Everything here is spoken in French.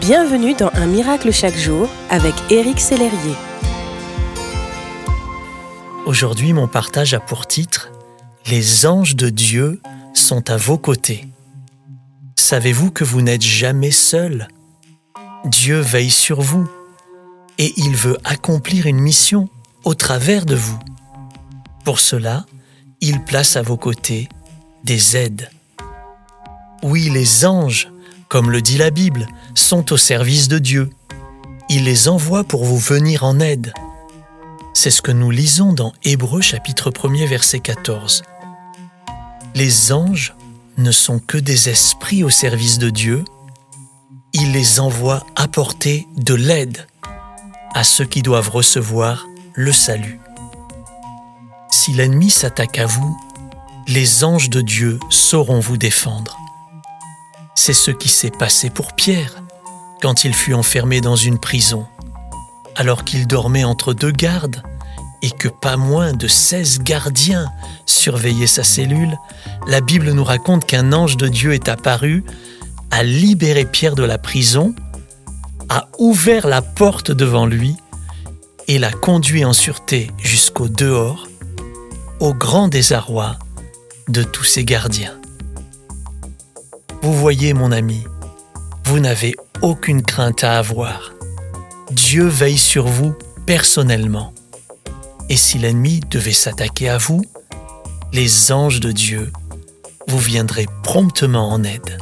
Bienvenue dans Un miracle chaque jour avec Éric Sellerier. Aujourd'hui, mon partage a pour titre Les anges de Dieu sont à vos côtés. Savez-vous que vous n'êtes jamais seul? Dieu veille sur vous et il veut accomplir une mission au travers de vous. Pour cela, il place à vos côtés des aides. Oui, les anges, comme le dit la Bible, sont au service de Dieu. Il les envoie pour vous venir en aide. C'est ce que nous lisons dans Hébreux chapitre 1er verset 14. Les anges ne sont que des esprits au service de Dieu. Il les envoie apporter de l'aide à ceux qui doivent recevoir le salut. Si l'ennemi s'attaque à vous, les anges de Dieu sauront vous défendre. C'est ce qui s'est passé pour Pierre quand il fut enfermé dans une prison, alors qu'il dormait entre deux gardes et que pas moins de 16 gardiens surveillaient sa cellule, la Bible nous raconte qu'un ange de Dieu est apparu, a libéré Pierre de la prison, a ouvert la porte devant lui et l'a conduit en sûreté jusqu'au dehors, au grand désarroi de tous ses gardiens. Vous voyez, mon ami, vous n'avez aucune crainte à avoir. Dieu veille sur vous personnellement. Et si l'ennemi devait s'attaquer à vous, les anges de Dieu vous viendraient promptement en aide.